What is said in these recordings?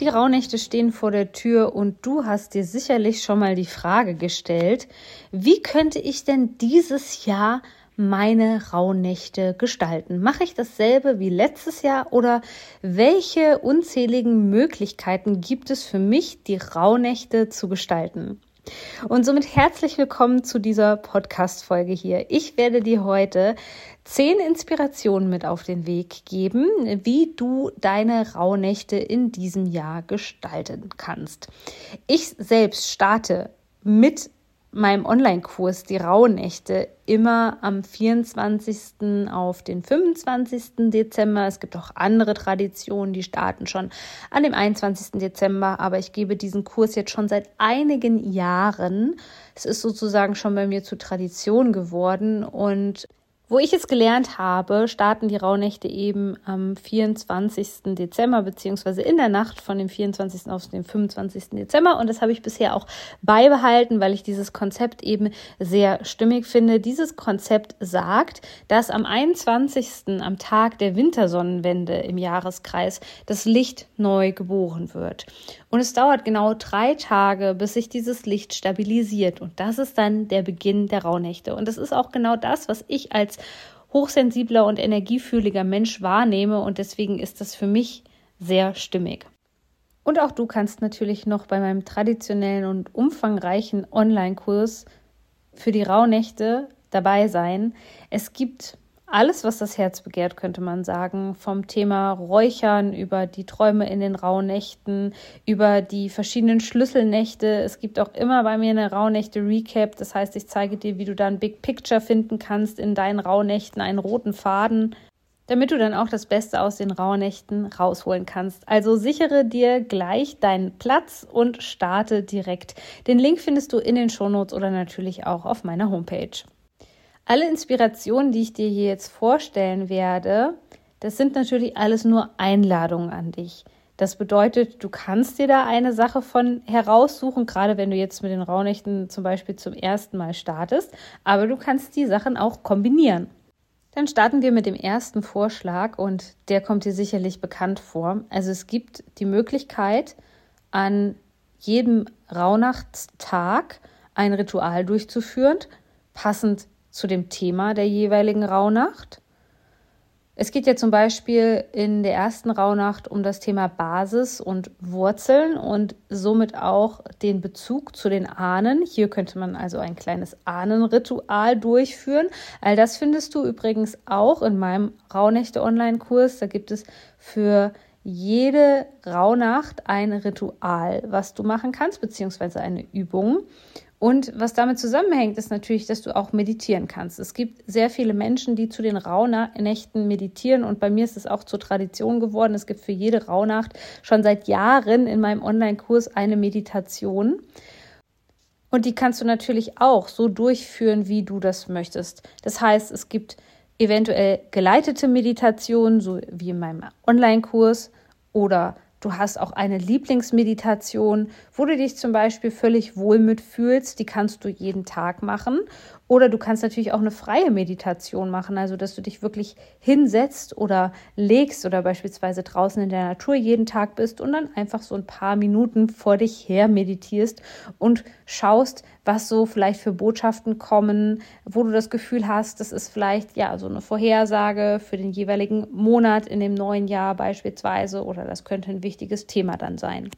Die Rauhnächte stehen vor der Tür und du hast dir sicherlich schon mal die Frage gestellt, wie könnte ich denn dieses Jahr meine Rauhnächte gestalten? Mache ich dasselbe wie letztes Jahr oder welche unzähligen Möglichkeiten gibt es für mich, die Rauhnächte zu gestalten? Und somit herzlich willkommen zu dieser Podcast-Folge hier. Ich werde dir heute zehn Inspirationen mit auf den Weg geben, wie du deine Rauhnächte in diesem Jahr gestalten kannst. Ich selbst starte mit meinem Online-Kurs die Rauhnächte immer am 24. auf den 25. Dezember. Es gibt auch andere Traditionen, die starten schon an dem 21. Dezember, aber ich gebe diesen Kurs jetzt schon seit einigen Jahren. Es ist sozusagen schon bei mir zur Tradition geworden und wo ich es gelernt habe, starten die Rauhnächte eben am 24. Dezember, beziehungsweise in der Nacht von dem 24. auf den 25. Dezember. Und das habe ich bisher auch beibehalten, weil ich dieses Konzept eben sehr stimmig finde. Dieses Konzept sagt, dass am 21. am Tag der Wintersonnenwende im Jahreskreis das Licht neu geboren wird. Und es dauert genau drei Tage, bis sich dieses Licht stabilisiert. Und das ist dann der Beginn der Rauhnächte. Und das ist auch genau das, was ich als hochsensibler und energiefühliger Mensch wahrnehme. Und deswegen ist das für mich sehr stimmig. Und auch du kannst natürlich noch bei meinem traditionellen und umfangreichen Online-Kurs für die Rauhnächte dabei sein. Es gibt alles, was das Herz begehrt, könnte man sagen. Vom Thema Räuchern über die Träume in den Rauhnächten, über die verschiedenen Schlüsselnächte. Es gibt auch immer bei mir eine Rauhnächte-Recap. Das heißt, ich zeige dir, wie du da ein Big Picture finden kannst in deinen Rauhnächten, einen roten Faden, damit du dann auch das Beste aus den Rauhnächten rausholen kannst. Also sichere dir gleich deinen Platz und starte direkt. Den Link findest du in den Shownotes oder natürlich auch auf meiner Homepage. Alle Inspirationen, die ich dir hier jetzt vorstellen werde, das sind natürlich alles nur Einladungen an dich. Das bedeutet, du kannst dir da eine Sache von heraussuchen, gerade wenn du jetzt mit den Rauhnächten zum Beispiel zum ersten Mal startest, aber du kannst die Sachen auch kombinieren. Dann starten wir mit dem ersten Vorschlag und der kommt dir sicherlich bekannt vor. Also es gibt die Möglichkeit, an jedem Rauhnachtstag ein Ritual durchzuführen, passend zu dem Thema der jeweiligen Rauhnacht. Es geht ja zum Beispiel in der ersten Rauhnacht um das Thema Basis und Wurzeln und somit auch den Bezug zu den Ahnen. Hier könnte man also ein kleines Ahnenritual durchführen. All das findest du übrigens auch in meinem Rauhnächte-Online-Kurs. Da gibt es für jede Rauhnacht ein Ritual, was du machen kannst, beziehungsweise eine Übung. Und was damit zusammenhängt, ist natürlich, dass du auch meditieren kannst. Es gibt sehr viele Menschen, die zu den Rauhnächten meditieren und bei mir ist es auch zur Tradition geworden. Es gibt für jede Rauhnacht schon seit Jahren in meinem Online-Kurs eine Meditation. Und die kannst du natürlich auch so durchführen, wie du das möchtest. Das heißt, es gibt eventuell geleitete Meditationen, so wie in meinem Online-Kurs oder Du hast auch eine Lieblingsmeditation, wo du dich zum Beispiel völlig wohl mitfühlst. Die kannst du jeden Tag machen. Oder du kannst natürlich auch eine freie Meditation machen, also dass du dich wirklich hinsetzt oder legst oder beispielsweise draußen in der Natur jeden Tag bist und dann einfach so ein paar Minuten vor dich her meditierst und schaust, was so vielleicht für Botschaften kommen, wo du das Gefühl hast, das ist vielleicht ja so eine Vorhersage für den jeweiligen Monat in dem neuen Jahr beispielsweise oder das könnte ein wichtiges Thema dann sein.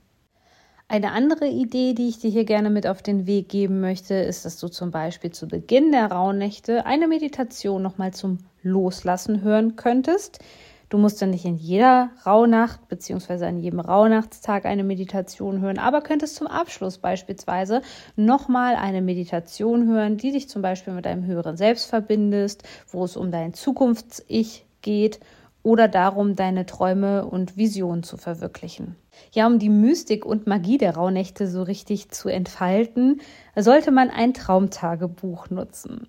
Eine andere Idee, die ich dir hier gerne mit auf den Weg geben möchte, ist, dass du zum Beispiel zu Beginn der Rauhnächte eine Meditation nochmal zum Loslassen hören könntest. Du musst dann nicht in jeder Rauhnacht bzw. an jedem Rauhnachtstag eine Meditation hören, aber könntest zum Abschluss beispielsweise nochmal eine Meditation hören, die dich zum Beispiel mit deinem höheren Selbst verbindest, wo es um dein Zukunfts-Ich geht oder darum, deine Träume und Visionen zu verwirklichen. Ja, um die Mystik und Magie der Rauhnächte so richtig zu entfalten, sollte man ein Traumtagebuch nutzen.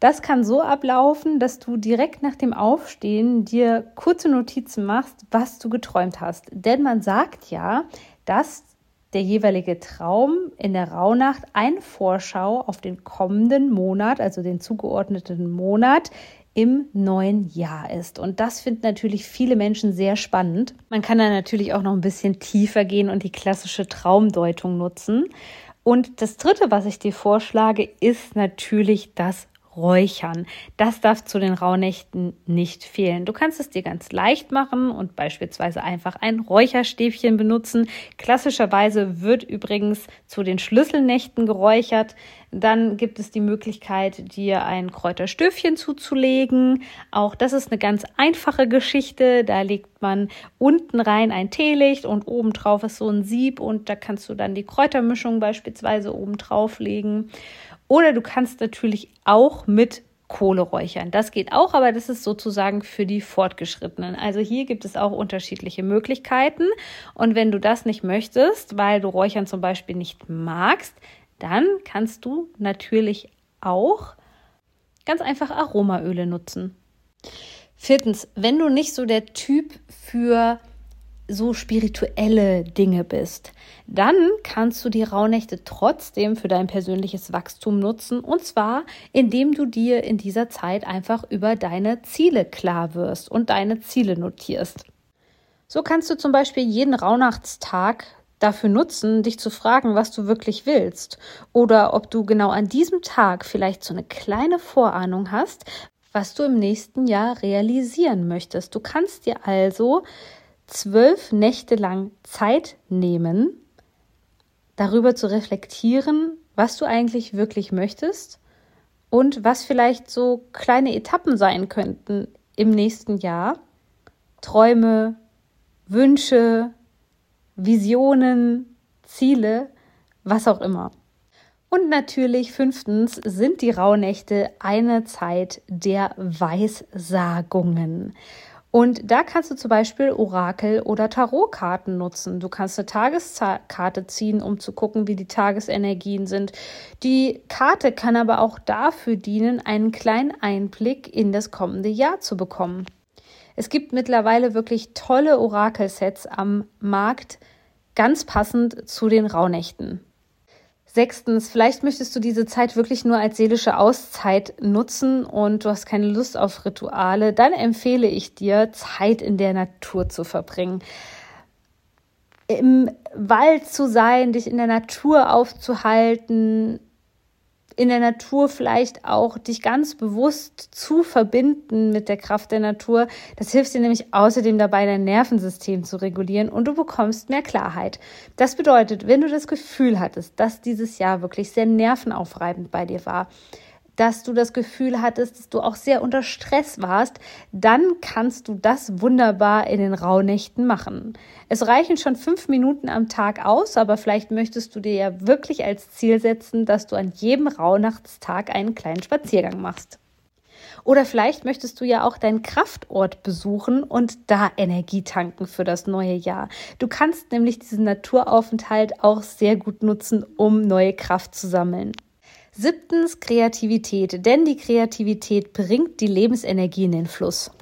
Das kann so ablaufen, dass du direkt nach dem Aufstehen dir kurze Notizen machst, was du geträumt hast. Denn man sagt ja, dass der jeweilige Traum in der Rauhnacht eine Vorschau auf den kommenden Monat, also den zugeordneten Monat im neuen Jahr ist. Und das finden natürlich viele Menschen sehr spannend. Man kann da natürlich auch noch ein bisschen tiefer gehen und die klassische Traumdeutung nutzen. Und das Dritte, was ich dir vorschlage, ist natürlich das Räuchern. Das darf zu den Rauhnächten nicht fehlen. Du kannst es dir ganz leicht machen und beispielsweise einfach ein Räucherstäbchen benutzen. Klassischerweise wird übrigens zu den Schlüsselnächten geräuchert. Dann gibt es die Möglichkeit, dir ein Kräuterstöfchen zuzulegen. Auch das ist eine ganz einfache Geschichte. Da legt man unten rein ein Teelicht und obendrauf ist so ein Sieb und da kannst du dann die Kräutermischung beispielsweise oben drauf legen. Oder du kannst natürlich auch mit Kohle räuchern. Das geht auch, aber das ist sozusagen für die Fortgeschrittenen. Also hier gibt es auch unterschiedliche Möglichkeiten. Und wenn du das nicht möchtest, weil du Räuchern zum Beispiel nicht magst, dann kannst du natürlich auch ganz einfach Aromaöle nutzen. Viertens, wenn du nicht so der Typ für so spirituelle Dinge bist, dann kannst du die Rauhnächte trotzdem für dein persönliches Wachstum nutzen und zwar indem du dir in dieser Zeit einfach über deine Ziele klar wirst und deine Ziele notierst. So kannst du zum Beispiel jeden Rauhnachtstag dafür nutzen, dich zu fragen, was du wirklich willst oder ob du genau an diesem Tag vielleicht so eine kleine Vorahnung hast, was du im nächsten Jahr realisieren möchtest. Du kannst dir also zwölf Nächte lang Zeit nehmen, darüber zu reflektieren, was du eigentlich wirklich möchtest und was vielleicht so kleine Etappen sein könnten im nächsten Jahr. Träume, Wünsche, Visionen, Ziele, was auch immer. Und natürlich fünftens sind die Rauhnächte eine Zeit der Weissagungen. Und da kannst du zum Beispiel Orakel oder Tarotkarten nutzen. Du kannst eine Tageskarte ziehen, um zu gucken, wie die Tagesenergien sind. Die Karte kann aber auch dafür dienen, einen kleinen Einblick in das kommende Jahr zu bekommen. Es gibt mittlerweile wirklich tolle Orakelsets am Markt, ganz passend zu den Rauhnächten. Sechstens, vielleicht möchtest du diese Zeit wirklich nur als seelische Auszeit nutzen und du hast keine Lust auf Rituale, dann empfehle ich dir, Zeit in der Natur zu verbringen. Im Wald zu sein, dich in der Natur aufzuhalten, in der Natur vielleicht auch dich ganz bewusst zu verbinden mit der Kraft der Natur. Das hilft dir nämlich außerdem dabei, dein Nervensystem zu regulieren und du bekommst mehr Klarheit. Das bedeutet, wenn du das Gefühl hattest, dass dieses Jahr wirklich sehr nervenaufreibend bei dir war, dass du das Gefühl hattest, dass du auch sehr unter Stress warst, dann kannst du das wunderbar in den Rauhnächten machen. Es reichen schon fünf Minuten am Tag aus, aber vielleicht möchtest du dir ja wirklich als Ziel setzen, dass du an jedem Rauhnachtstag einen kleinen Spaziergang machst. Oder vielleicht möchtest du ja auch deinen Kraftort besuchen und da Energie tanken für das neue Jahr. Du kannst nämlich diesen Naturaufenthalt auch sehr gut nutzen, um neue Kraft zu sammeln. Siebtens Kreativität, denn die Kreativität bringt die Lebensenergie in den Fluss.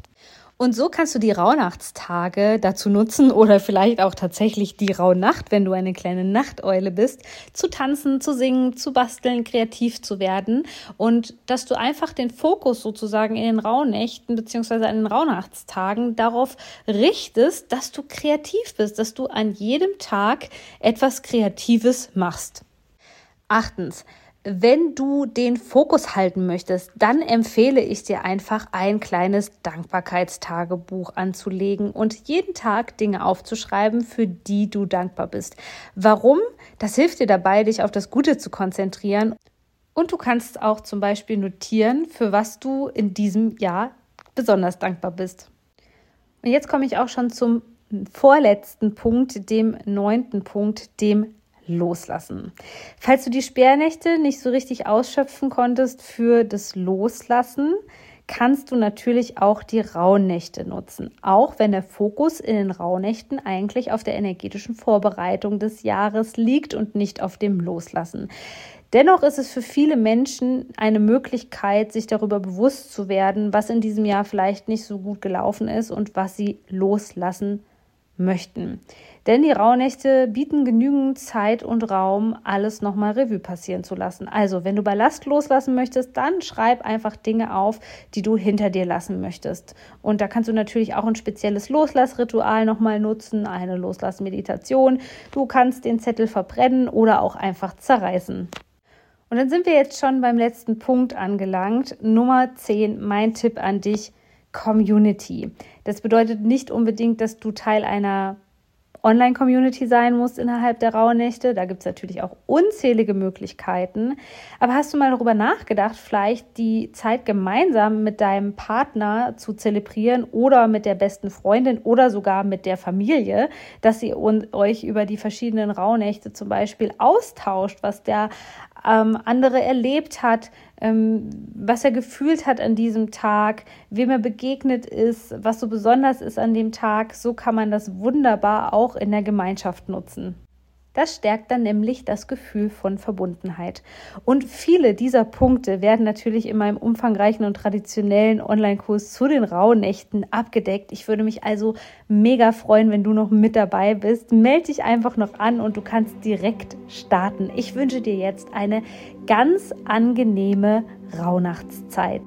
Und so kannst du die Rauhnachtstage dazu nutzen oder vielleicht auch tatsächlich die Rauhnacht, wenn du eine kleine Nachteule bist, zu tanzen, zu singen, zu basteln, kreativ zu werden und dass du einfach den Fokus sozusagen in den Rauhnächten beziehungsweise an den Rauhnachtstagen darauf richtest, dass du kreativ bist, dass du an jedem Tag etwas Kreatives machst. Achtens, wenn du den Fokus halten möchtest, dann empfehle ich dir einfach ein kleines Dankbarkeitstagebuch anzulegen und jeden Tag Dinge aufzuschreiben, für die du dankbar bist. Warum? Das hilft dir dabei, dich auf das Gute zu konzentrieren. Und du kannst auch zum Beispiel notieren, für was du in diesem Jahr besonders dankbar bist. Und jetzt komme ich auch schon zum vorletzten Punkt, dem neunten Punkt, dem Loslassen. Falls du die Sperrnächte nicht so richtig ausschöpfen konntest für das Loslassen, kannst du natürlich auch die Rauhnächte nutzen, auch wenn der Fokus in den Rauhnächten eigentlich auf der energetischen Vorbereitung des Jahres liegt und nicht auf dem Loslassen. Dennoch ist es für viele Menschen eine Möglichkeit, sich darüber bewusst zu werden, was in diesem Jahr vielleicht nicht so gut gelaufen ist und was sie loslassen möchten. Denn die Rauhnächte bieten genügend Zeit und Raum, alles nochmal Revue passieren zu lassen. Also, wenn du Ballast loslassen möchtest, dann schreib einfach Dinge auf, die du hinter dir lassen möchtest. Und da kannst du natürlich auch ein spezielles Loslassritual nochmal nutzen, eine Loslassmeditation. Du kannst den Zettel verbrennen oder auch einfach zerreißen. Und dann sind wir jetzt schon beim letzten Punkt angelangt. Nummer 10, mein Tipp an dich, Community. Das bedeutet nicht unbedingt, dass du Teil einer Online-Community sein musst innerhalb der Rauhnächte. Da gibt es natürlich auch unzählige Möglichkeiten. Aber hast du mal darüber nachgedacht, vielleicht die Zeit gemeinsam mit deinem Partner zu zelebrieren oder mit der besten Freundin oder sogar mit der Familie, dass ihr euch über die verschiedenen Rauhnächte zum Beispiel austauscht, was der ähm, andere erlebt hat, ähm, was er gefühlt hat an diesem Tag, wem er begegnet ist, was so besonders ist an dem Tag. So kann man das wunderbar auch in der Gemeinschaft nutzen. Das stärkt dann nämlich das Gefühl von Verbundenheit. Und viele dieser Punkte werden natürlich in meinem umfangreichen und traditionellen Online-Kurs zu den Rauhnächten abgedeckt. Ich würde mich also mega freuen, wenn du noch mit dabei bist. Meld dich einfach noch an und du kannst direkt starten. Ich wünsche dir jetzt eine ganz angenehme Rauhnachtszeit.